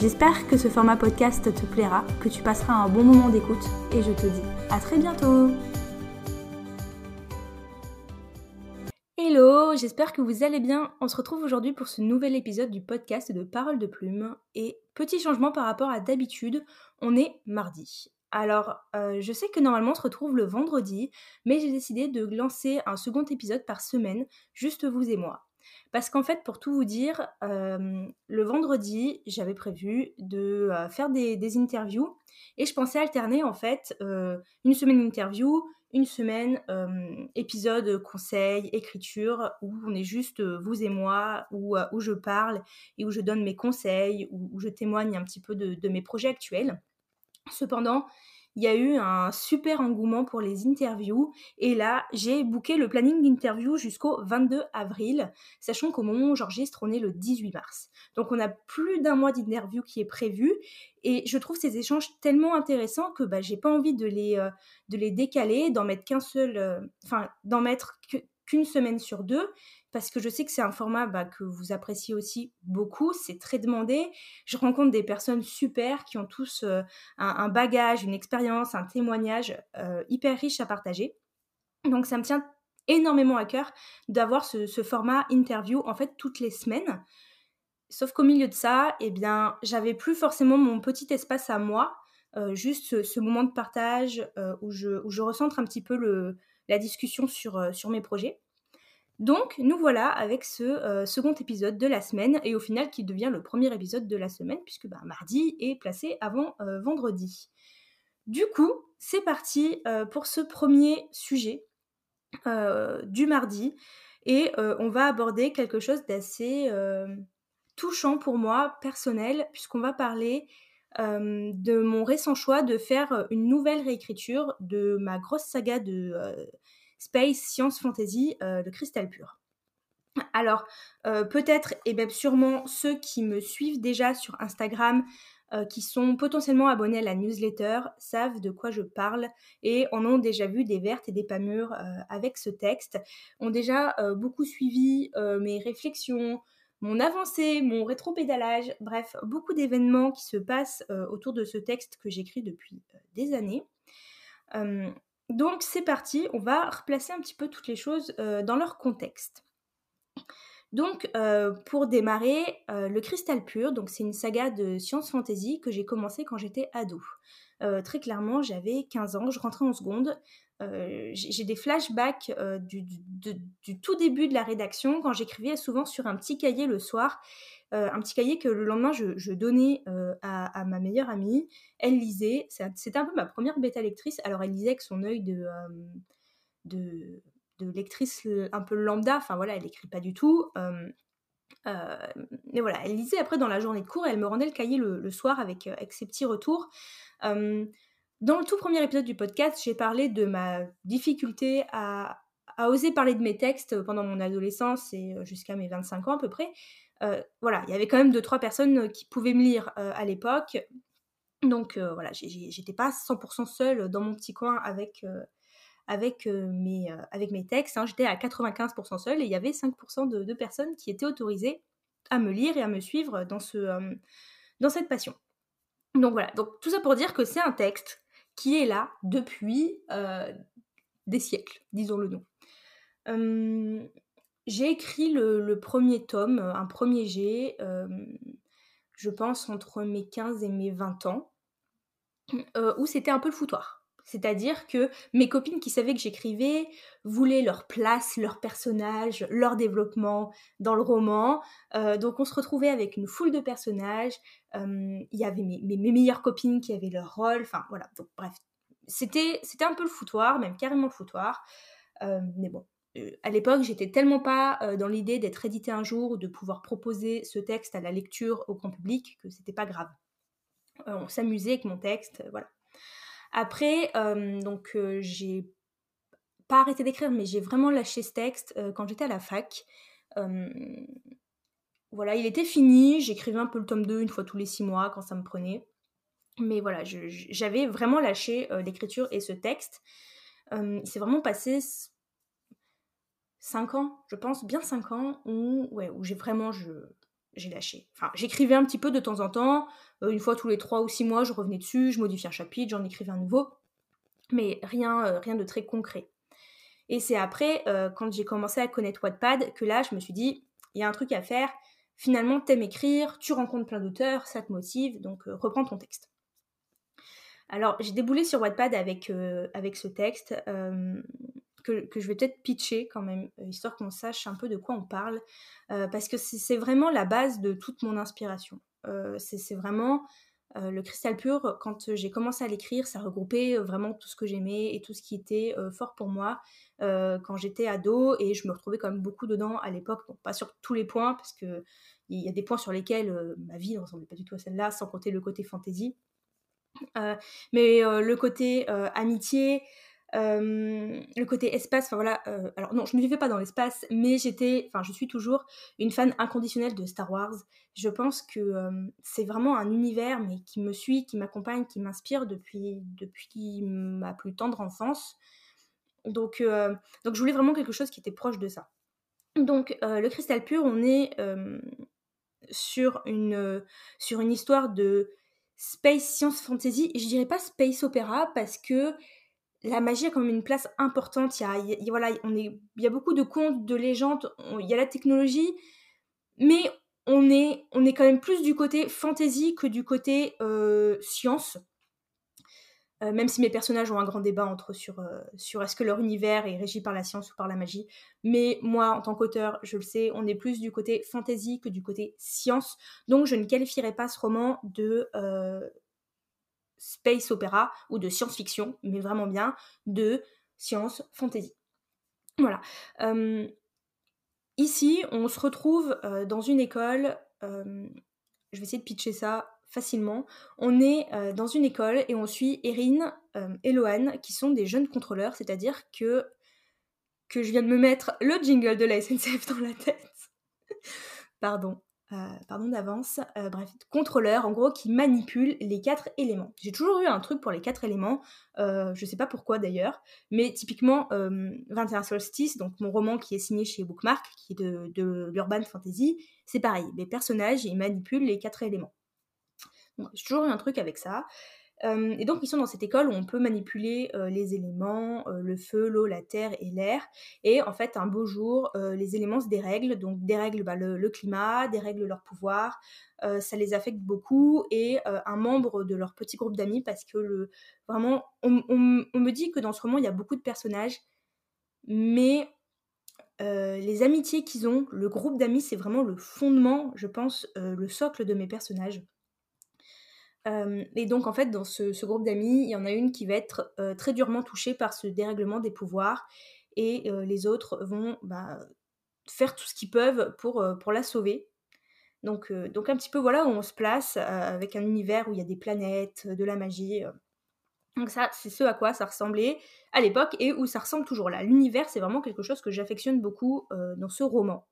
J'espère que ce format podcast te plaira, que tu passeras un bon moment d'écoute et je te dis à très bientôt Hello, j'espère que vous allez bien. On se retrouve aujourd'hui pour ce nouvel épisode du podcast de Parole de Plume. Et petit changement par rapport à d'habitude, on est mardi. Alors, euh, je sais que normalement on se retrouve le vendredi, mais j'ai décidé de lancer un second épisode par semaine, juste vous et moi. Parce qu'en fait, pour tout vous dire, euh, le vendredi, j'avais prévu de euh, faire des, interviews et je pensais alterner en fait euh, une semaine interview, une semaine épisode conseil, écriture, où on est juste vous et moi, où, où, je parle et où je donne mes conseils, où, je témoigne un petit peu de mes projets actuels. Cependant, il y a eu un super engouement pour les interviews. Et là, j'ai booké le planning d'interview jusqu'au 22 avril, sachant qu'au moment où j'enregistre, on est le 18 mars. Donc on a plus d'un mois d'interview qui est prévu. Et je trouve ces échanges tellement intéressants que bah, j'ai pas envie de les, euh, de les décaler, d'en mettre qu'un seul, euh, enfin, d'en mettre qu'une semaine sur deux parce que je sais que c'est un format bah, que vous appréciez aussi beaucoup, c'est très demandé. Je rencontre des personnes super qui ont tous euh, un, bagage, une expérience, un témoignage euh, hyper riche à partager. Donc ça me tient énormément à cœur d'avoir ce, format interview en fait toutes les semaines. Sauf qu'au milieu de ça, eh bien, j'avais plus forcément mon petit espace à moi, euh, juste ce, moment de partage où, je, où, je, recentre un petit peu le, la discussion sur, sur mes projets. Donc, nous voilà avec ce euh, second épisode de la semaine, et au final qui devient le premier épisode de la semaine, puisque bah, mardi est placé avant euh, vendredi. Du coup, c'est parti euh, pour ce premier sujet du mardi, et on va aborder quelque chose d'assez touchant pour moi, personnel, puisqu'on va parler de mon récent choix de faire une nouvelle réécriture de ma grosse saga de Space Science Fantasy euh, de Cristal Pur. Alors, euh, peut-être et même sûrement ceux qui me suivent déjà sur Instagram, euh, qui sont potentiellement abonnés à la newsletter, savent de quoi je parle et en ont déjà vu des vertes et des pas mûres avec ce texte, ont déjà beaucoup suivi mes réflexions, mon avancée, mon rétropédalage, bref, beaucoup d'événements qui se passent autour de ce texte que j'écris depuis des années. Donc c'est parti, on va replacer un petit peu toutes les choses euh, dans leur contexte. Donc euh, pour démarrer, euh, le Cristal Pur, donc c'est une saga de science fantasy que j'ai commencé quand j'étais ado. très clairement, j'avais 15 ans, je rentrais en seconde. J'ai des flashbacks du, tout début de la rédaction quand j'écrivais souvent sur un petit cahier le soir euh, un petit cahier que le lendemain je, donnais euh, à, ma meilleure amie. Elle lisait, c'était un peu ma première bêta lectrice. Alors elle lisait avec son œil de, euh, de, lectrice un peu lambda, enfin voilà, elle écrit pas du tout. mais voilà, elle lisait après dans la journée de cours et elle me rendait le cahier le, soir avec, avec, ses petits retours. Dans le tout premier épisode du podcast, j'ai parlé de ma difficulté à, oser parler de mes textes pendant mon adolescence et jusqu'à mes 25 ans à peu près. Euh, voilà, il y avait quand même deux, trois personnes euh, qui pouvaient me lire euh, à l'époque. Donc voilà, j'étais pas 100% seule dans mon petit coin avec, avec, mes, avec mes textes. Hein. J'étais à 95% seule et il y avait 5% de, personnes qui étaient autorisées à me lire et à me suivre dans, ce, dans cette passion. Donc voilà, donc tout ça pour dire que c'est un texte qui est là depuis des siècles, disons-le nous. J'ai écrit le, premier tome, euh, un premier jet, euh, je pense entre mes 15 et mes 20 ans, euh, où c'était un peu le foutoir. C'est-à-dire que mes copines qui savaient que j'écrivais voulaient leur place, leur personnage, leur développement dans le roman. donc on se retrouvait avec une foule de personnages. Il y avait mes, meilleures copines qui avaient leur rôle. Enfin voilà. Donc bref, c'était un peu le foutoir, même carrément le foutoir. mais bon, euh, à l'époque, j'étais tellement pas euh, dans l'idée d'être édité un jour ou de pouvoir proposer ce texte à la lecture au grand public que c'était pas grave. Euh, on s'amusait avec mon texte, voilà. Après, donc j'ai pas arrêté d'écrire, mais j'ai vraiment lâché ce texte quand j'étais à la fac. voilà, il était fini, j'écrivais un peu le tome 2 une fois tous les six mois quand ça me prenait. Mais voilà, j'avais vraiment lâché l'écriture et ce texte. il s'est vraiment passé 5 ans, je pense, bien 5 ans, où, ouais, où j'ai vraiment j'ai lâché. Enfin, j'écrivais un petit peu de temps en temps, une fois tous les 3 ou 6 mois, je revenais dessus, je modifiais un chapitre, j'en écrivais un nouveau, mais rien, rien de très concret. Et c'est après, quand j'ai commencé à connaître Wattpad, que là, je me suis dit, il y a un truc à faire, finalement, t'aimes écrire, tu rencontres plein d'auteurs, ça te motive, donc reprends ton texte. Alors, j'ai déboulé sur Wattpad avec, avec ce texte que, je vais peut-être pitcher quand même, histoire qu'on sache un peu de quoi on parle, parce que c'est vraiment la base de toute mon inspiration. c'est vraiment le cristal pur, quand j'ai commencé à l'écrire, ça regroupait vraiment tout ce que j'aimais et tout ce qui était fort pour moi quand j'étais ado, et je me retrouvais quand même beaucoup dedans à l'époque, pas sur tous les points, parce que il y a des points sur lesquels ma vie ne ressemblait pas du tout à celle-là, sans compter le côté fantaisie. mais le côté amitié, le côté espace, enfin voilà, alors non, je ne vivais pas dans l'espace, mais j'étais, enfin je suis toujours une fan inconditionnelle de Star Wars. Je pense que c'est vraiment un univers, mais qui me suit, qui m'accompagne, qui m'inspire depuis, depuis ma plus tendre enfance. Donc, donc je voulais vraiment quelque chose qui était proche de ça. Donc le cristal pur, on est sur, une, sur une histoire de space science fantasy. Je dirais pas space opéra parce que la magie a quand même une place importante. Il y a, voilà, on est, il beaucoup de contes, de légendes, il y a la technologie, mais on est, quand même plus du côté fantasy que du côté euh, science. Euh, même si mes personnages ont un grand débat entre sur, euh, sur est-ce que leur univers est régi par la science ou par la magie. Mais moi, en tant qu'auteur, je le sais, on est plus du côté fantasy que du côté science. Donc je ne qualifierais pas ce roman de space opéra ou de science-fiction, mais vraiment bien de science fantasy. Voilà. ici, on se retrouve euh, dans une école. je vais essayer de pitcher ça facilement. On est euh, dans une école et on suit Erin et Lohan, qui sont des jeunes contrôleurs, c'est-à-dire que que je viens de me mettre le jingle de la SNCF dans la tête. Pardon. Euh, pardon d'avance, euh, bref, contrôleur en gros qui manipule les quatre éléments. J'ai toujours eu un truc pour les quatre éléments, euh, je sais pas pourquoi d'ailleurs, mais typiquement 21 Solstice, donc mon roman qui est signé chez Bookmark, qui est de, l'urban fantasy, c'est pareil, les personnages ils manipulent les quatre éléments. J'ai toujours eu un truc avec ça et donc ils sont dans cette école où on peut manipuler les éléments, le feu, l'eau, la terre et l'air. Et en fait, un beau jour, les éléments se dérèglent, donc dérèglent bah, le, climat, dérèglent leur pouvoir, ça les affecte beaucoup. Et un membre de leur petit groupe d'amis, parce que le, vraiment, on, me dit que dans ce roman, il y a beaucoup de personnages, mais les amitiés qu'ils ont, le groupe d'amis, c'est vraiment le fondement, je pense, le socle de mes personnages et donc en fait dans ce, groupe d'amis, il y en a une qui va être très durement touchée par ce dérèglement des pouvoirs et les autres vont bah, faire tout ce qu'ils peuvent pour, pour la sauver. Donc, donc un petit peu voilà où on se place avec un univers où il y a des planètes, de la magie. Donc ça, c'est ce à quoi ça ressemblait à l'époque et où ça ressemble toujours là. L'univers, c'est vraiment quelque chose que j'affectionne beaucoup dans ce roman.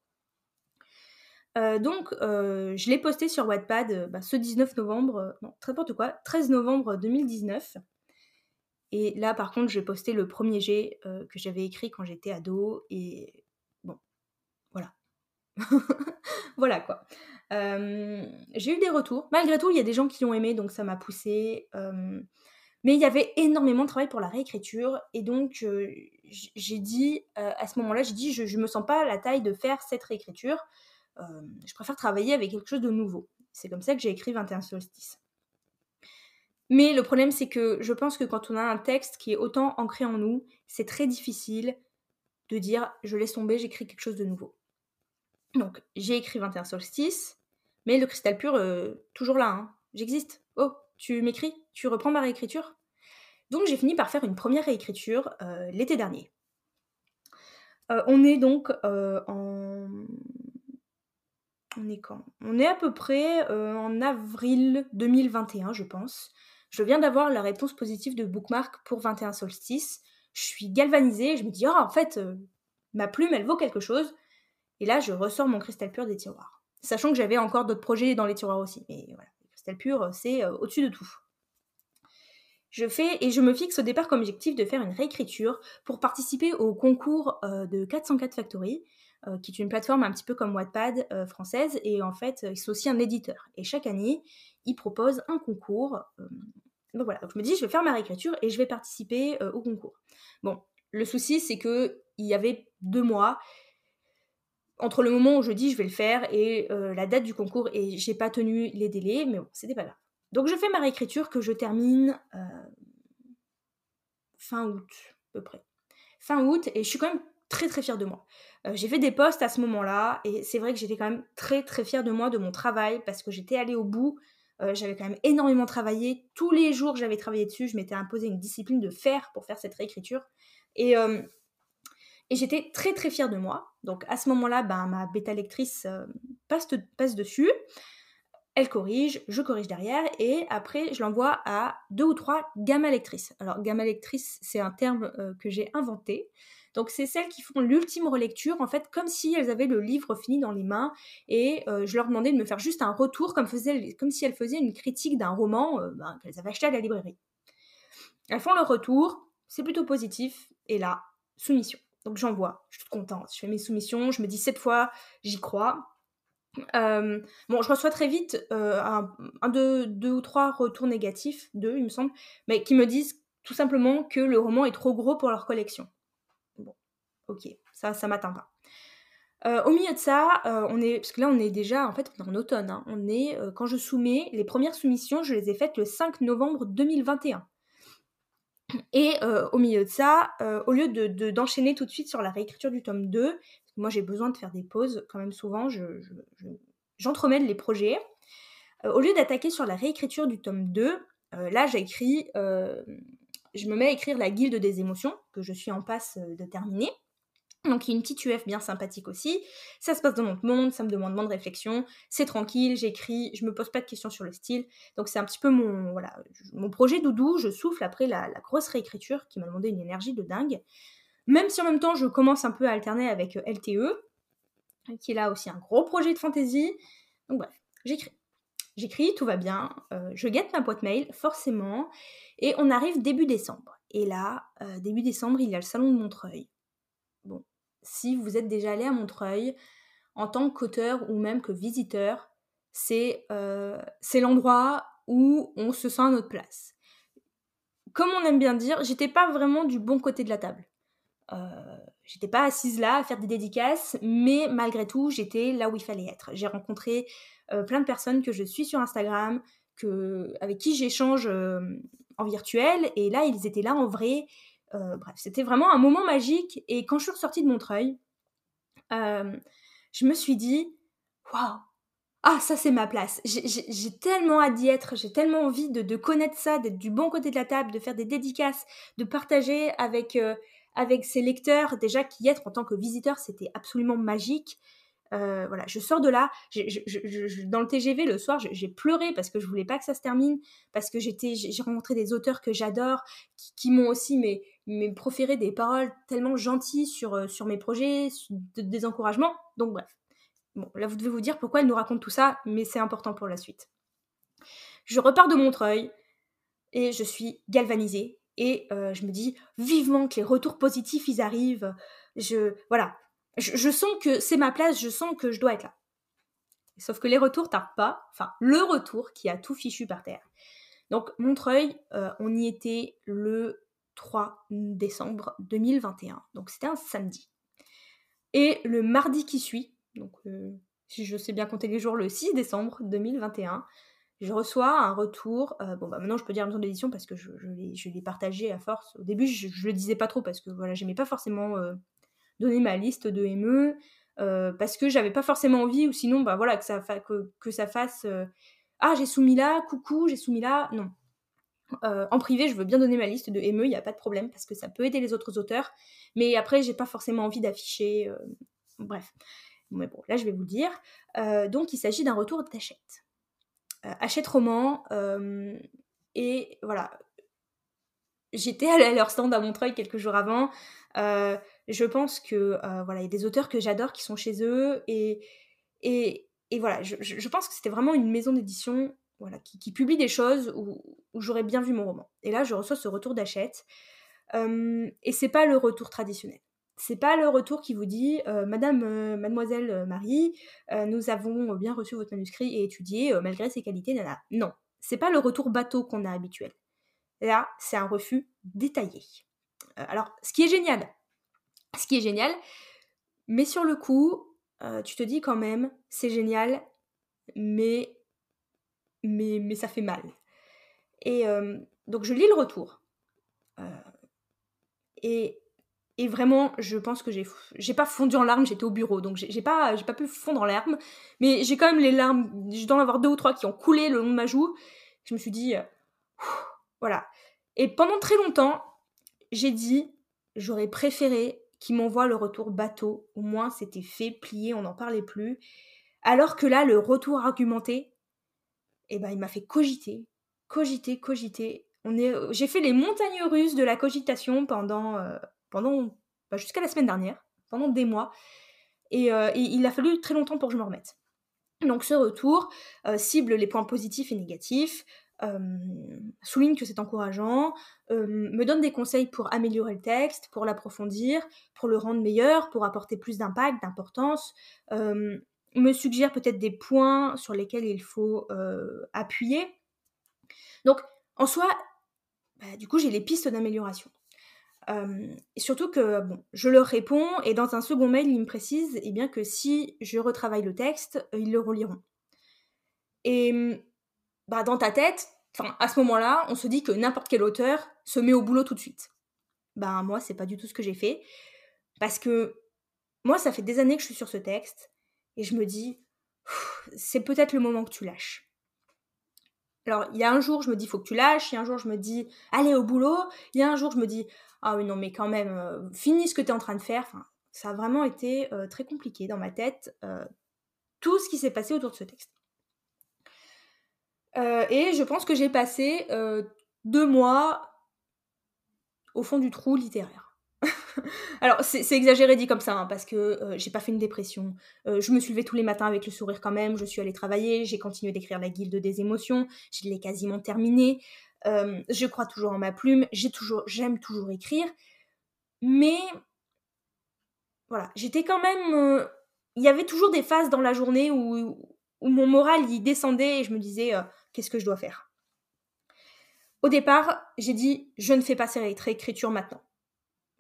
Euh, donc, euh, je l'ai posté sur Wattpad euh, bah, ce 19 novembre, non, n'importe quoi, 13 novembre 2019. Et là, par contre, j'ai posté le premier G que j'avais écrit quand j'étais ado. Et bon, voilà. voilà quoi. j'ai eu des retours. Malgré tout, il y a des gens qui l'ont aimé, donc ça m'a poussé. mais il y avait énormément de travail pour la réécriture. Et donc, j'ai dit, à ce moment-là, j'ai dit, je, je me sens pas à la taille de faire cette réécriture. Euh, je préfère travailler avec quelque chose de nouveau. C'est comme ça que j'ai écrit 21 solstices. Mais le problème, c'est que je pense que quand on a un texte qui est autant ancré en nous, c'est très difficile de dire je laisse tomber, j'écris quelque chose de nouveau. Donc, j'ai écrit 21 solstices, mais le cristal pur, euh, toujours là, hein. j'existe. Oh, tu m'écris? Tu reprends ma réécriture? Donc, j'ai fini par faire une première réécriture euh, l'été dernier. on est donc en on est quand? On est à peu près euh, en avril 2021, je pense. Je viens d'avoir la réponse positive de Bookmark pour 21 solstices. Je suis galvanisée, je me dis, oh, en fait, euh, ma plume, elle vaut quelque chose. Et là, je ressors mon cristal pur des tiroirs. Sachant que j'avais encore d'autres projets dans les tiroirs aussi. Mais voilà, le cristal pur, c'est euh, au-dessus de tout. Je fais et je me fixe au départ comme objectif de faire une réécriture pour participer au concours de 404 Factory, euh, qui est une plateforme un petit peu comme Wattpad euh, française, et en fait, c'est aussi un éditeur. Et chaque année, il propose un concours. donc voilà, donc je me dis, je vais faire ma réécriture et je vais participer au concours. Bon, le souci, c'est que il y avait deux mois entre le moment où je dis je vais le faire et la date du concours, et j'ai pas tenu les délais, mais bon, c'était pas grave. Donc je fais ma réécriture que je termine euh, fin août, à peu près. Fin août, et je suis quand même très très fière de moi. Euh, j'ai fait des posts à ce moment-là, et c'est vrai que j'étais quand même très très fière de moi, de mon travail, parce que j'étais allée au bout. Euh, j'avais quand même énormément travaillé. Tous les jours, j'avais travaillé dessus. Je m'étais imposé une discipline de faire pour faire cette réécriture. Et, et j'étais très très fière de moi. Donc à ce moment-là, ben, ma bêta lectrice passe, passe dessus elle corrige, je corrige derrière, et après je l'envoie à deux ou trois gamma lectrices. Alors gamma lectrice, c'est un terme euh, que j'ai inventé. Donc c'est celles qui font l'ultime relecture, en fait, comme si elles avaient le livre fini dans les mains, et euh, je leur demandais de me faire juste un retour, comme, si elles faisaient une critique d'un roman euh, ben, qu'elles avaient acheté à la librairie. Elles font leur retour, c'est plutôt positif, et là, soumission. Donc j'envoie, je suis toute contente, je fais mes soumissions, je me dis cette fois, j'y crois, euh, bon, je reçois très vite un, deux, ou trois retours négatifs, deux il me semble, mais qui me disent tout simplement que le roman est trop gros pour leur collection. Ok, ça, ça m'atteint pas. Euh, au milieu de ça, on est, parce que là on est déjà en fait en automne, hein. on est, quand je soumets, les premières soumissions, je les ai faites le 5 novembre 2021. Et au milieu de ça, au lieu de, d'enchaîner tout de suite sur la réécriture du tome 2, moi, j'ai besoin de faire des pauses quand même souvent. J'entremêle les projets. Euh, au lieu d'attaquer sur la réécriture du tome 2, euh, là, j'écris, euh, je me mets à écrire la guilde des émotions, que je suis en passe de terminer. Donc il y a une petite UF bien sympathique aussi. Ça se passe dans notre monde, ça me demande moins de réflexion. C'est tranquille, j'écris, je me pose pas de questions sur le style. Donc c'est un petit peu mon voilà mon projet doudou. Je souffle après la grosse réécriture qui m'a demandé une énergie de dingue. Même si en même temps, je commence un peu à alterner avec euh, LTE, qui est là aussi un gros projet de fantasy. Donc bref, j'écris. J'écris, tout va bien. Euh, je guette ma boîte mail, forcément. Et on arrive début décembre. Et là, euh, début décembre, il y a le salon de Montreuil. Si vous êtes déjà allé à Montreuil, en tant qu'auteur ou même que visiteur, c'est l'endroit où on se sent à notre place. Comme on aime bien dire, j'étais pas vraiment du bon côté de la table. Euh, j'étais pas assise là à faire des dédicaces, mais malgré tout, j'étais là où il fallait être. J'ai rencontré euh, plein de personnes que je suis sur Instagram, que, avec qui j'échange euh, en virtuel, et là, ils étaient là en vrai. Bref, c'était vraiment un moment magique. Et quand je suis ressortie de Montreuil, je me suis dit, waouh, ah, ça c'est ma place. J'ai tellement hâte d'y être, j'ai tellement envie de, connaître ça, d'être du bon côté de la table, de faire des dédicaces, de partager avec, avec ses lecteurs, déjà qui être en tant que visiteur, c'était absolument magique. Euh, voilà, je sors de là. dans le TGV le soir, j'ai pleuré parce que je voulais pas que ça se termine, parce que j'ai rencontré des auteurs que j'adore, qui, m'ont aussi mais, mais proféré des paroles tellement gentilles sur, euh, sur mes projets, des encouragements. Donc bref. Bon, là vous devez vous dire pourquoi elle nous raconte tout ça, mais c'est important pour la suite. Je repars de Montreuil et je suis galvanisée et euh, je me dis vivement que les retours positifs ils arrivent. Je voilà, je, sens que c'est ma place, je sens que je dois être là. Sauf que les retours tardent pas, enfin le retour qui a tout fichu par terre. Donc Montreuil, euh, on y était le 3 décembre 2021, donc c'était un samedi. Et le mardi qui suit, donc euh, si je sais bien compter les jours, le 6 décembre 2021, je reçois un retour. Euh, bon, bah maintenant je peux dire maison d'édition parce que je, je l'ai partagé à force. Au début, je, le disais pas trop parce que voilà, j'aimais pas forcément euh, donner ma liste de ME parce que j'avais pas forcément envie ou sinon, bah voilà, que ça, que, que ça fasse Ah, j'ai soumis là, coucou, j'ai soumis là. Non. En privé, je veux bien donner ma liste de ME, il n'y a pas de problème parce que ça peut aider les autres auteurs. Mais après, j'ai pas forcément envie d'afficher. bref. Mais bon, là, je vais vous dire. donc, il s'agit d'un retour d'achète. Euh, achète roman, euh, Et voilà. J'étais à leur stand à Montreuil quelques jours avant. Euh, je pense que voilà, il y a des auteurs que j'adore qui sont chez eux et, et, et voilà, je, pense que c'était vraiment une maison d'édition voilà, qui, publie des choses où, où j'aurais bien vu mon roman. Et là, je reçois ce retour d'achète. Euh, et c'est pas le retour traditionnel. C'est pas le retour qui vous dit euh, Madame, euh, Mademoiselle euh, Marie, nous avons bien reçu votre manuscrit et étudié malgré ses qualités, nana. Non, c'est pas le retour bateau qu'on a habituel. Là, c'est un refus détaillé. alors, ce qui est génial, ce qui est génial, mais sur le coup, tu te dis quand même, c'est génial, mais, mais, mais ça fait mal. Et donc, je lis le retour. et et vraiment, je pense que j'ai, j'ai pas fondu en larmes, j'étais au bureau, donc j'ai, pas, j'ai pas pu fondre en larmes, mais j'ai quand même les larmes, je dois en avoir deux ou trois qui ont coulé le long de ma joue. Je me suis dit, euh, voilà. Et pendant très longtemps, j'ai dit, j'aurais préféré qu'il m'envoie le retour bateau, au moins c'était fait, plié, on n'en parlait plus. Alors que là, le retour argumenté, eh ben, il m'a fait cogiter, cogiter, cogiter. On est, j'ai fait les montagnes russes de la cogitation pendant, euh, pendant bah, jusqu'à la semaine dernière, pendant des mois. Euh, et, il a fallu très longtemps pour que je me remette. Donc ce retour euh, cible les points positifs et négatifs, euh, souligne que c'est encourageant, me donne des conseils pour améliorer le texte, pour l'approfondir, pour le rendre meilleur, pour apporter plus d'impact, d'importance, me suggère peut-être des points sur lesquels il faut appuyer. Donc en soi, bah, du coup j'ai les pistes d'amélioration surtout que je leur réponds et dans un second mail, ils me précisent eh bien, que si je retravaille le texte, euh, ils le reliront. Et bah, dans ta tête, à ce moment-là, on se dit que n'importe quel auteur se met au boulot tout de suite. Ben moi, c'est pas du tout ce que j'ai fait. Parce que moi, ça fait des années que je suis sur ce texte et je me dis, c'est peut-être le moment que tu lâches. Alors, il y a un jour, je me dis, faut que tu lâches. Il y a un jour, je me dis, allez au boulot. Il y a un jour, je me dis, ah oui, non, mais quand même, euh, finis ce que tu es en train de faire. Ça a vraiment été euh, très compliqué dans ma tête, euh, tout ce qui s'est passé autour de ce texte. et je pense que j'ai passé deux mois au fond du trou littéraire. Alors, c'est exagéré dit comme ça, hein, parce que j'ai pas fait une dépression. je me suis levée tous les matins avec le sourire quand même, je suis allée travailler, j'ai continué d'écrire la guilde des émotions, je l'ai quasiment terminée. Euh, je crois toujours en ma plume, j'ai toujours, j'aime toujours écrire, mais voilà, j'étais quand même, euh, il y avait toujours des phases dans la journée où, mon moral y descendait et je me disais euh, qu'est-ce que je dois faire? Au départ, j'ai dit je ne fais pas cette réécriture maintenant.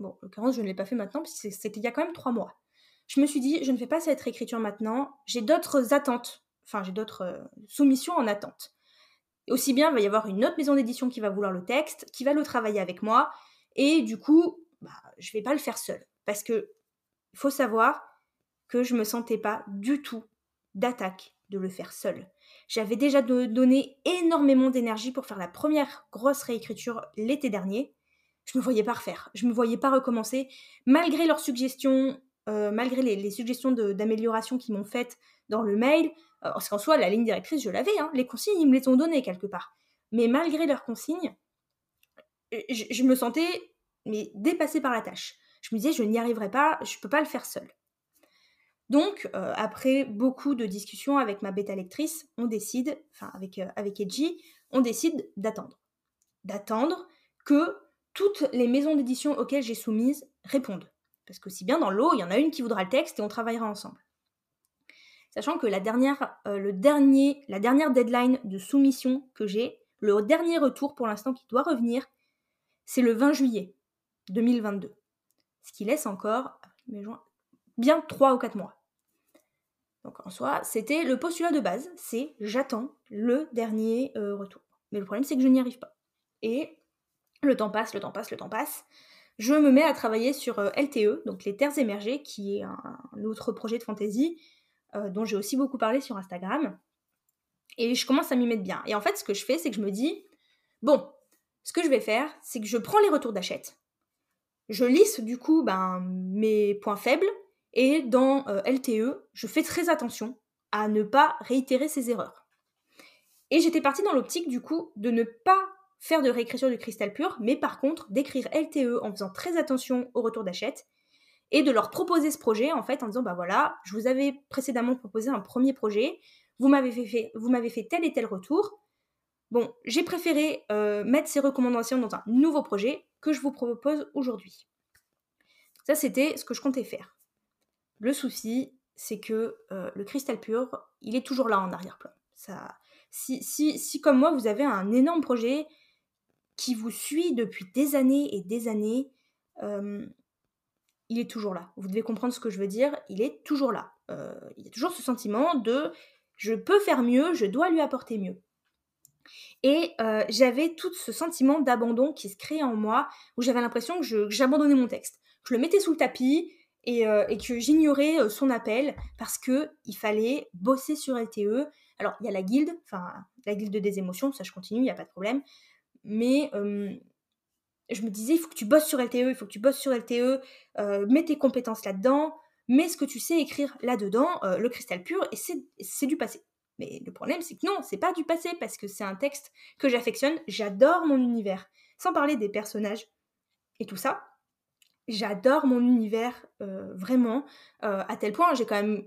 Bon, en l'occurrence, je ne l'ai pas fait maintenant parce que c'était il y a quand même trois mois. Je me suis dit je ne fais pas cette réécriture maintenant, j'ai d'autres attentes, enfin j'ai d'autres soumissions en attente. Aussi bien, il va y avoir une autre maison d'édition qui va vouloir le texte, qui va le travailler avec moi, et du coup, bah, je vais pas le faire seul. Parce que il faut savoir que je me sentais pas du tout d'attaque de le faire seul. J'avais déjà donné énormément d'énergie pour faire la première grosse réécriture l'été dernier. Je me voyais pas refaire, je me voyais pas recommencer, malgré leurs suggestions, euh, malgré les, suggestions d'amélioration qu'ils m'ont faites dans le mail, euh, parce qu'en soi, la ligne directrice, je l'avais, hein. les consignes, ils me les ont données quelque part. Mais malgré leurs consignes, je, me sentais dépassée par la tâche. Je me disais, je n'y arriverai pas, je ne peux pas le faire seule. Donc, euh, après beaucoup de discussions avec ma bêta lectrice, on décide, enfin avec, euh, avec Edgy, on décide d'attendre. D'attendre que toutes les maisons d'édition auxquelles j'ai soumise répondent. Parce que si bien dans l'eau, il y en a une qui voudra le texte et on travaillera ensemble sachant que la dernière, euh, deadline de soumission que j'ai, le dernier retour pour l'instant qui doit revenir, c'est le 20 juillet 2022. Ce qui laisse encore bien 3 ou 4 mois. Donc en soi, c'était le postulat de base, c'est j'attends le dernier euh, retour. Mais le problème c'est que je n'y arrive pas. Et le temps passe, le temps passe, le temps passe. Je me mets à travailler sur euh, LTE, donc les Terres émergées, qui est un, autre projet de fantasy euh, dont j'ai aussi beaucoup parlé sur Instagram. Et je commence à m'y mettre bien. Et en fait, ce que je fais, c'est que je me dis, bon, ce que je vais faire, c'est que je prends les retours d'achète, je lisse du coup ben, mes points faibles, et dans euh, LTE, je fais très attention à ne pas réitérer ces erreurs. Et j'étais partie dans l'optique du coup de ne pas faire de réécriture du cristal pur, mais par contre d'écrire LTE en faisant très attention au retour d'achète et de leur proposer ce projet en fait en disant bah voilà, je vous avais précédemment proposé un premier projet, vous m'avez fait, vous m'avez fait tel et tel retour. Bon, j'ai préféré euh, mettre ces recommandations dans un nouveau projet que je vous propose aujourd'hui. Ça, c'était ce que je comptais faire. Le souci, c'est que euh, le cristal pur, il est toujours là en arrière-plan. Si, si, si, comme moi, vous avez un énorme projet qui vous suit depuis des années et des années, euh, il est toujours là. Vous devez comprendre ce que je veux dire, il est toujours là. Euh, il y a toujours ce sentiment de je peux faire mieux, je dois lui apporter mieux. Et euh, j'avais tout ce sentiment d'abandon qui se créait en moi, où j'avais l'impression que j'abandonnais mon texte. Je le mettais sous le tapis et, que j'ignorais son appel parce que il fallait bosser sur LTE. Alors, il y a la guilde, enfin, la guilde des émotions, ça je continue, il n'y a pas de problème. Mais je me disais, il faut que tu bosses sur LTE, il faut que tu bosses sur LTE, euh, mets tes compétences là-dedans, mets ce que tu sais écrire là-dedans, euh, le cristal pur, et c'est du passé. Mais le problème, c'est que non, c'est pas du passé, parce que c'est un texte que j'affectionne, j'adore mon univers. Sans parler des personnages et tout ça, j'adore mon univers euh, vraiment, à tel point, j'ai quand même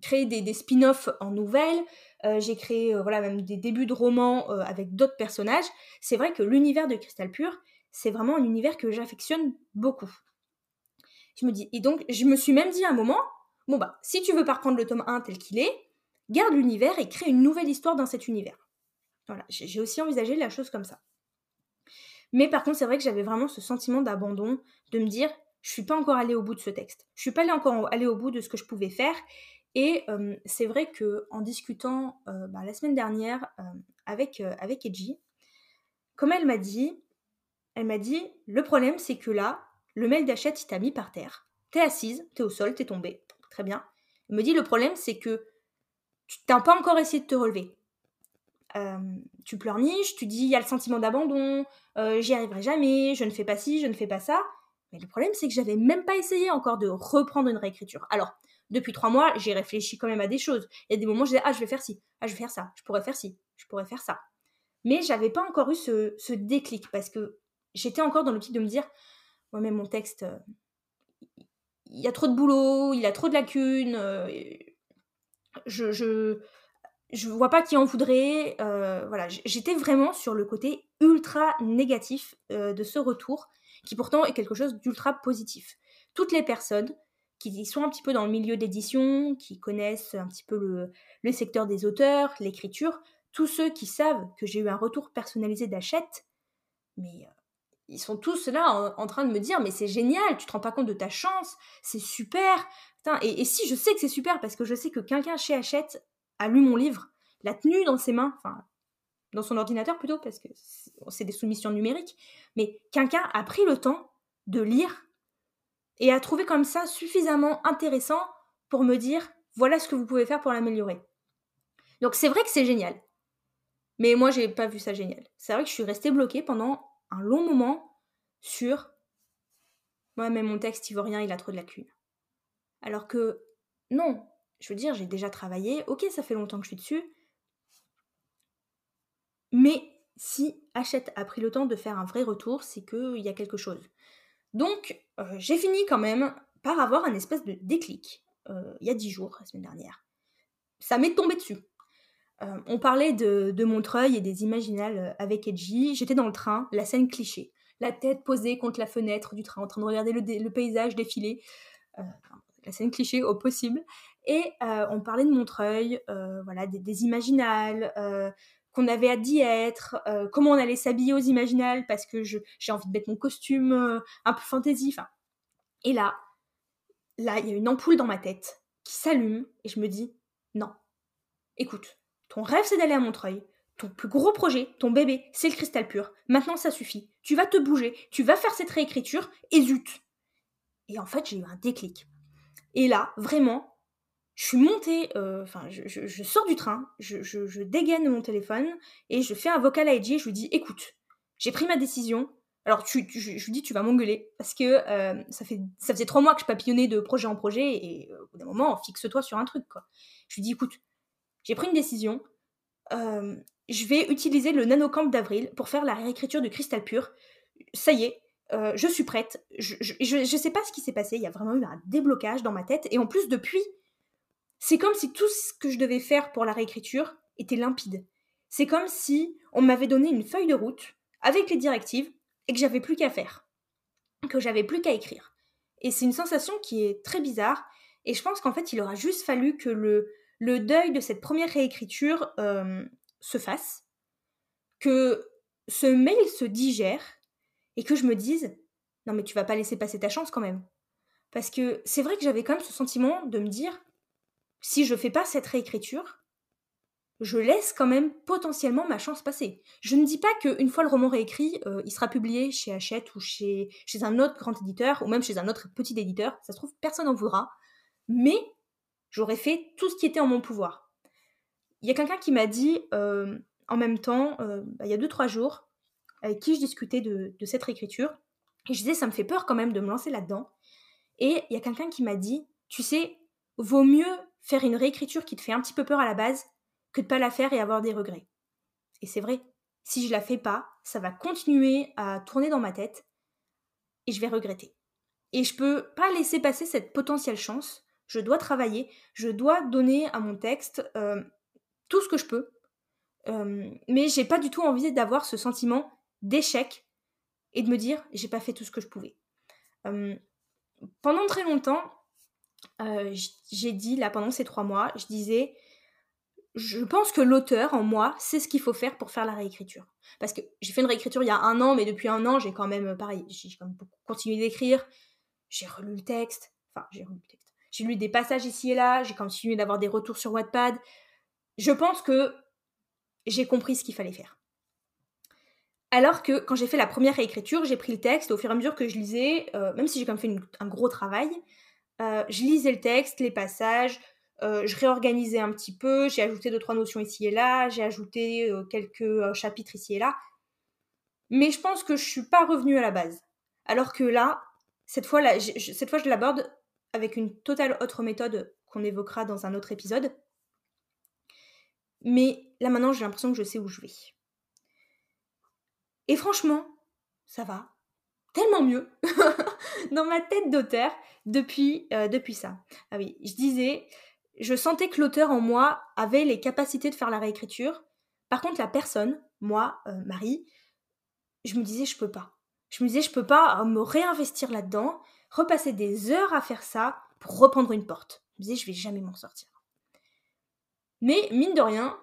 créé des, spin-offs en nouvelles, euh, j'ai créé euh, voilà même des débuts de romans euh, avec d'autres personnages. C'est vrai que l'univers de Cristal Pur, c'est vraiment un univers que j'affectionne beaucoup. Je me dis et donc je me suis même dit à un moment bon bah si tu veux pas reprendre le tome 1 tel qu'il est, garde l'univers et crée une nouvelle histoire dans cet univers. Voilà, j'ai aussi envisagé la chose comme ça. Mais par contre, c'est vrai que j'avais vraiment ce sentiment d'abandon, de me dire, je suis pas encore allée au bout de ce texte. Je suis pas allée encore allée au bout de ce que je pouvais faire. Et c'est vrai que en discutant bah, la semaine dernière avec, avec Edgy, comme elle m'a dit, elle m'a dit le problème c'est que là, le mail d'achat il t'a mis par terre. T'es assise, t'es au sol, t'es tombée. Très bien. Elle me dit le problème c'est que tu n'as pas encore essayé de te relever. tu pleurniches, tu dis il y a le sentiment d'abandon, j'y arriverai jamais, je ne fais pas ci, je ne fais pas ça. Mais le problème c'est que j'avais même pas essayé encore de reprendre une réécriture. Alors, depuis trois mois, j'ai réfléchi quand même à des choses. Il y a des moments où je disais, ah, je vais faire ci, ah, je vais faire ça, je pourrais faire ci, je pourrais faire ça. Mais j'avais pas encore eu ce, déclic parce que j'étais encore dans l'optique de me dire, ouais, mais mon texte, euh, il y a trop de boulot, il a trop de lacunes, euh, je, je, je vois pas qui en voudrait. Euh, voilà, j'étais vraiment sur le côté ultra négatif de ce retour, qui pourtant est quelque chose d'ultra positif. Toutes les personnes qui sont un petit peu dans le milieu d'édition, qui connaissent un petit peu le, secteur des auteurs, l'écriture, tous ceux qui savent que j'ai eu un retour personnalisé d'achète, mais euh, ils sont tous là en, train de me dire mais c'est génial, tu te rends pas compte de ta chance, c'est super. et, si je sais que c'est super parce que je sais que quelqu'un chez Hachette a lu mon livre, l'a tenu dans ses mains, enfin dans son ordinateur plutôt parce que c'est des soumissions numériques, mais quelqu'un a pris le temps de lire et à trouver comme ça suffisamment intéressant pour me dire voilà ce que vous pouvez faire pour l'améliorer. Donc c'est vrai que c'est génial. Mais moi j'ai pas vu ça génial. C'est vrai que je suis restée bloquée pendant un long moment sur ouais mais mon texte il vaut rien, il a trop de lacunes. Alors que non, je veux dire, j'ai déjà travaillé, ok ça fait longtemps que je suis dessus. Mais si Hachette a pris le temps de faire un vrai retour, c'est qu'il y a quelque chose. Donc, euh, j'ai fini quand même par avoir un espèce de déclic, euh, il y a dix jours, la semaine dernière. Ça m'est tombé dessus. Euh, on parlait de, Montreuil et des Imaginales avec Edgy. J'étais dans le train, la scène cliché. La tête posée contre la fenêtre du train, en train de regarder le, paysage défiler. la scène cliché au possible. Et on parlait de Montreuil, voilà, des, des Imaginales, qu'on avait hâte d'y être, euh, comment on allait s'habiller aux Imaginales parce que j'ai envie de mettre mon costume euh, un peu fantasy. Enfin, et là, là, il y a une ampoule dans ma tête qui s'allume et je me dis non. Écoute, ton rêve c'est d'aller à Montreuil. Ton plus gros projet, ton bébé, c'est le cristal pur. Maintenant, ça suffit. Tu vas te bouger, tu vas faire cette réécriture et zut. Et en fait, j'ai eu un déclic. Et là, vraiment, je suis montée, euh, enfin, je, sors du train, je, dégaine mon téléphone et je fais un vocal à Edgy je lui dis écoute, j'ai pris ma décision. Alors, tu, je, lui dis tu vas m'engueuler parce que euh, ça, fait, ça faisait trois mois que je papillonnais de projet en projet et euh, au bout d'un moment, fixe-toi sur un truc, quoi. Je lui dis écoute, j'ai pris une décision. je vais utiliser le nanocamp d'avril pour faire la réécriture de Cristal Pur. Ça y est, euh, je suis prête. Je, je, sais pas ce qui s'est passé, il y a vraiment eu un déblocage dans ma tête. Et en plus, depuis, c'est comme si tout ce que je devais faire pour la réécriture était limpide. C'est comme si on m'avait donné une feuille de route avec les directives et que j'avais plus qu'à faire. Que j'avais plus qu'à écrire. Et c'est une sensation qui est très bizarre. Et je pense qu'en fait, il aura juste fallu que le, deuil de cette première réécriture euh, se fasse, que ce mail se digère et que je me dise non mais tu vas pas laisser passer ta chance quand même. Parce que c'est vrai que j'avais quand même ce sentiment de me dire si je fais pas cette réécriture, je laisse quand même potentiellement ma chance passer. Je ne dis pas qu'une fois le roman réécrit, euh, il sera publié chez Hachette ou chez, chez un autre grand éditeur, ou même chez un autre petit éditeur, ça se trouve, personne n'en voudra, mais j'aurais fait tout ce qui était en mon pouvoir il y a quelqu'un qui m'a dit euh, en même temps, euh, bah, il y a 2-3 jours, avec qui je discutais de, cette réécriture, et je disais, ça me fait peur quand même de me lancer là-dedans. Et il y a quelqu'un qui m'a dit, tu sais, vaut mieux faire une réécriture qui te fait un petit peu peur à la base que de pas la faire et avoir des regrets. Et c'est vrai, si je la fais pas, ça va continuer à tourner dans ma tête et je vais regretter. Et je peux pas laisser passer cette potentielle chance. Je dois travailler, je dois donner à mon texte euh, tout ce que je peux. Euh, mais j'ai pas du tout envie d'avoir ce sentiment d'échec et de me dire j'ai pas fait tout ce que je pouvais. Euh, pendant très longtemps, euh, j'ai dit là pendant ces trois mois, je disais je pense que l'auteur en moi sait ce qu'il faut faire pour faire la réécriture. Parce que j'ai fait une réécriture il y a un an, mais depuis un an j'ai quand même pareil, j'ai quand même continué d'écrire, j'ai relu le texte, enfin j'ai relu le texte, j'ai lu des passages ici et là, j'ai continué d'avoir des retours sur Wattpad, je pense que j'ai compris ce qu'il fallait faire. Alors que quand j'ai fait la première réécriture, j'ai pris le texte, au fur et à mesure que je lisais, euh, même si j'ai quand même fait un gros travail, euh, je lisais le texte, les passages, euh, je réorganisais un petit peu, j'ai ajouté deux trois notions ici et là, j'ai ajouté quelques chapitres ici et là. Mais je pense que je suis pas revenue à la base. Alors que là, cette fois, là, cette fois je l'aborde avec une totale autre méthode qu'on évoquera dans un autre épisode. Mais là maintenant, j'ai l'impression que je sais où je vais. Et franchement, ça va tellement mieux dans ma tête d'auteur depuis, euh, depuis ça. Ah oui, je disais, je sentais que l'auteur en moi avait les capacités de faire la réécriture. Par contre, la personne, moi, euh, Marie, je me disais, je peux pas. Je me disais, je peux pas me réinvestir là-dedans, repasser des heures à faire ça pour reprendre une porte. Je me disais, je vais jamais m'en sortir. Mais mine de rien,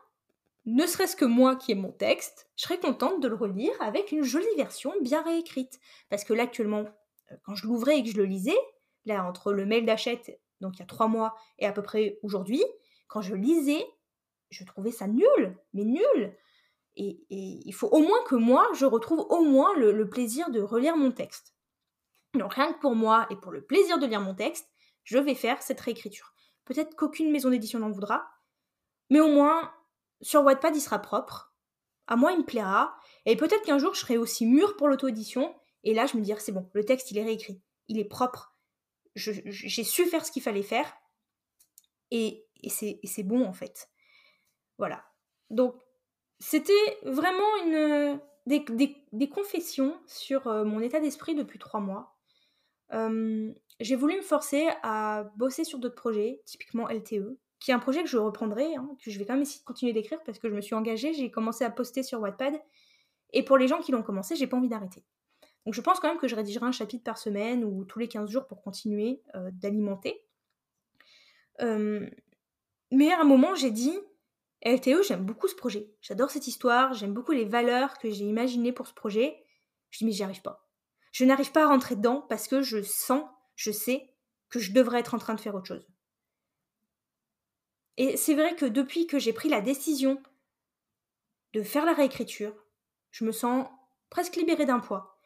ne serait-ce que moi qui ai mon texte, je serais contente de le relire avec une jolie version bien réécrite. Parce que là, actuellement, euh, quand je l'ouvrais et que je le lisais, là, entre le mail d'achète, donc il y a trois mois, et à peu près aujourd'hui, quand je lisais, je trouvais ça nul, mais nul. Et, il faut au moins que moi, je retrouve au moins le, le plaisir de relire mon texte. Donc rien que pour moi et pour le plaisir de lire mon texte, je vais faire cette réécriture. Peut-être qu'aucune maison d'édition n'en voudra, mais au moins, sur Wattpad, il sera propre. À moi, il me plaira. Et peut-être qu'un jour, je serai aussi mûre pour l'auto-édition. Et là, je me dirai, c'est bon, le texte, il est réécrit. Il est propre. J'ai su faire ce qu'il fallait faire. Et, et c'est bon, en fait. Voilà. Donc, c'était vraiment une, des, confessions sur euh, mon état d'esprit depuis trois mois. Euh, j'ai voulu me forcer à bosser sur d'autres projets, typiquement LTE qui est un projet que je reprendrai, hein, que je vais quand même essayer de continuer d'écrire parce que je me suis engagée, j'ai commencé à poster sur Wattpad. Et pour les gens qui l'ont commencé, j'ai pas envie d'arrêter. Donc je pense quand même que je rédigerai un chapitre par semaine ou tous les 15 jours pour continuer euh, d'alimenter. Mais à un moment, j'ai dit LTE, j'aime beaucoup ce projet. J'adore cette histoire, j'aime beaucoup les valeurs que j'ai imaginées pour ce projet. Je dis mais j'y arrive pas. Je n'arrive pas à rentrer dedans parce que je sens, je sais que je devrais être en train de faire autre chose. Et c'est vrai que depuis que j'ai pris la décision de faire la réécriture, je me sens presque libérée d'un poids.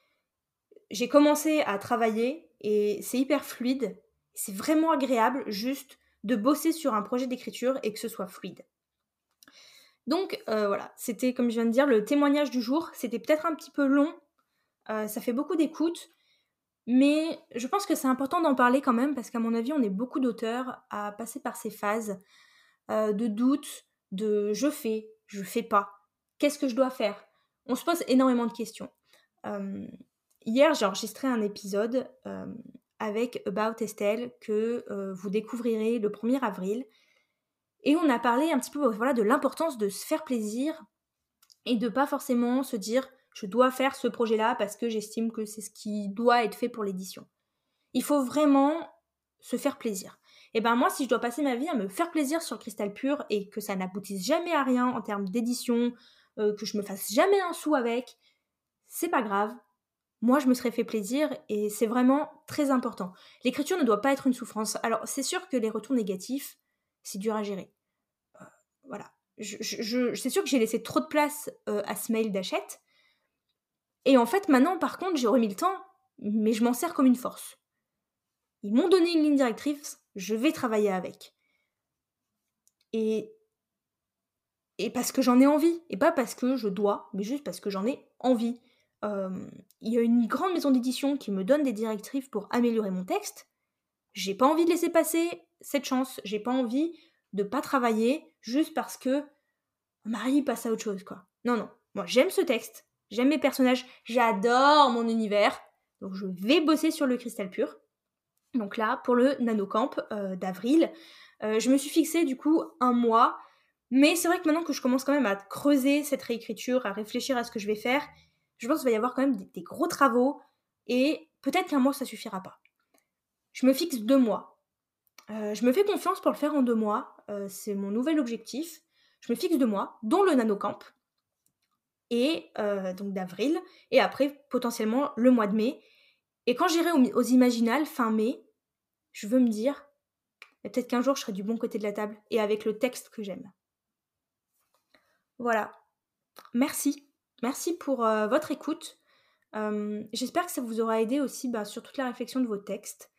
J'ai commencé à travailler et c'est hyper fluide. C'est vraiment agréable juste de bosser sur un projet d'écriture et que ce soit fluide. Donc euh, voilà, c'était comme je viens de dire le témoignage du jour. C'était peut-être un petit peu long, euh, ça fait beaucoup d'écoute, mais je pense que c'est important d'en parler quand même parce qu'à mon avis, on est beaucoup d'auteurs à passer par ces phases, euh, de doute, de je fais, je fais pas. Qu'est-ce que je dois faire? On se pose énormément de questions. hier, j'ai enregistré un épisode avec About Estelle que vous découvrirez le 1er avril. Et on a parlé un petit peu voilà, de l'importance de se faire plaisir et de pas forcément se dire je dois faire ce projet-là parce que j'estime que c'est ce qui doit être fait pour l'édition. Il faut vraiment se faire plaisir. Et ben moi, si je dois passer ma vie à me faire plaisir sur Cristal Pur et que ça n'aboutisse jamais à rien en termes d'édition, euh, que je me fasse jamais un sou avec, c'est pas grave. Moi, je me serais fait plaisir et c'est vraiment très important. L'écriture ne doit pas être une souffrance. Alors, c'est sûr que les retours négatifs, c'est dur à gérer. Euh, voilà. Je, c'est sûr que j'ai laissé trop de place euh, à ce mail d'achète. Et en fait, maintenant, par contre, j'ai remis le temps, mais je m'en sers comme une force. Ils m'ont donné une ligne directrice, je vais travailler avec. Et, parce que j'en ai envie, et pas parce que je dois, mais juste parce que j'en ai envie. Euh, il y a une grande maison d'édition qui me donne des directives pour améliorer mon texte. J'ai pas envie de laisser passer cette chance. J'ai pas envie de pas travailler juste parce que Marie passe à autre chose, quoi. Non, non. Moi, j'aime ce texte. J'aime mes personnages. J'adore mon univers. Donc, je vais bosser sur le cristal pur. Donc là, pour le nanocamp euh, d'avril, euh, je me suis fixé du coup un mois. Mais c'est vrai que maintenant que je commence quand même à creuser cette réécriture, à réfléchir à ce que je vais faire, je pense qu'il va y avoir quand même des, gros travaux. Et peut-être qu'un mois, ça suffira pas. Je me fixe deux mois. Euh, je me fais confiance pour le faire en deux mois. c'est mon nouvel objectif. Je me fixe deux mois, dont le nanocamp. Et donc d'avril. Et après, potentiellement, le mois de mai. Et quand j'irai aux, Imaginales fin mai, je veux me dire, peut-être qu'un jour je serai du bon côté de la table et avec le texte que j'aime. Voilà. Merci. Merci pour euh, votre écoute. Euh, j'espère que ça vous aura aidé aussi bah, sur toute la réflexion de vos textes.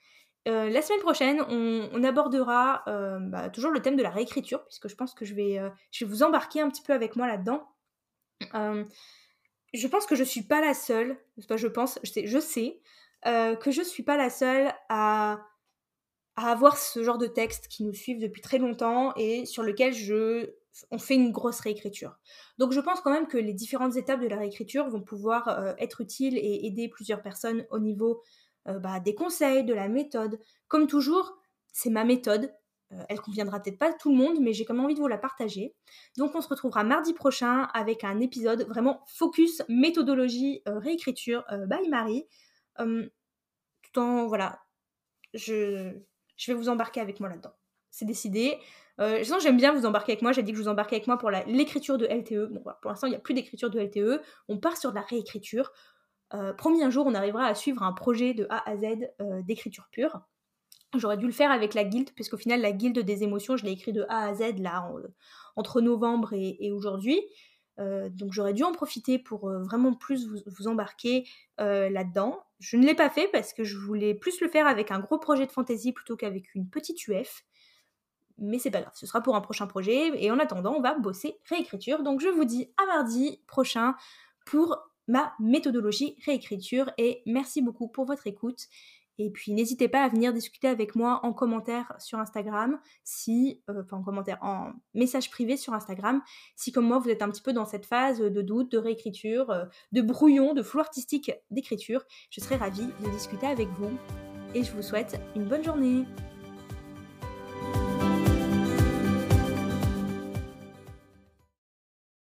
Euh, la semaine prochaine, on, abordera bah, toujours le thème de la réécriture, puisque je pense que je vais, vous embarquer un petit peu avec moi là-dedans. je pense que je suis pas la seule, je pense, je sais euh, que je suis pas la seule à, avoir ce genre de texte qui nous suivent depuis très longtemps et sur lequel je, on fait une grosse réécriture. Donc je pense quand même que les différentes étapes de la réécriture vont pouvoir euh, être utiles et aider plusieurs personnes au niveau euh, bah, des conseils, de la méthode. Comme toujours, c'est ma méthode. elle conviendra peut-être pas à tout le monde, mais j'ai quand même envie de vous la partager. Donc on se retrouvera mardi prochain avec un épisode vraiment focus méthodologie réécriture by Marie tout en, voilà, je, vais vous embarquer avec moi là-dedans. C'est décidé. Euh, j'aime bien vous embarquer avec moi. J'ai dit que je vous embarquais avec moi pour l'écriture de LTE. Bon, pour l'instant, il n'y a plus d'écriture de LTE. On part sur de la réécriture. Euh, promis, un jour, on arrivera à suivre un projet de A à Z euh, d'écriture pure. J'aurais dû le faire avec la guilde, puisqu'au final, la guilde des émotions, je l'ai écrit de A à Z, là, entre novembre et aujourd'hui. Euh, donc j'aurais dû en profiter pour vraiment plus vous, embarquer là-dedans. Je ne l'ai pas fait parce que je voulais plus le faire avec un gros projet de fantasy plutôt qu'avec une petite UF. Mais c'est pas grave, ce sera pour un prochain projet. Et en attendant, on va bosser réécriture. Donc je vous dis à mardi prochain pour ma méthodologie réécriture. Et merci beaucoup pour votre écoute. Et puis n'hésitez pas à venir discuter avec moi en commentaire sur Instagram, si, euh, en commentaire, en message privé sur Instagram, si comme moi vous êtes un petit peu dans cette phase de doute, de réécriture, euh, de brouillon, de flou artistique d'écriture, je serai ravie de discuter avec vous. Et je vous souhaite une bonne journée.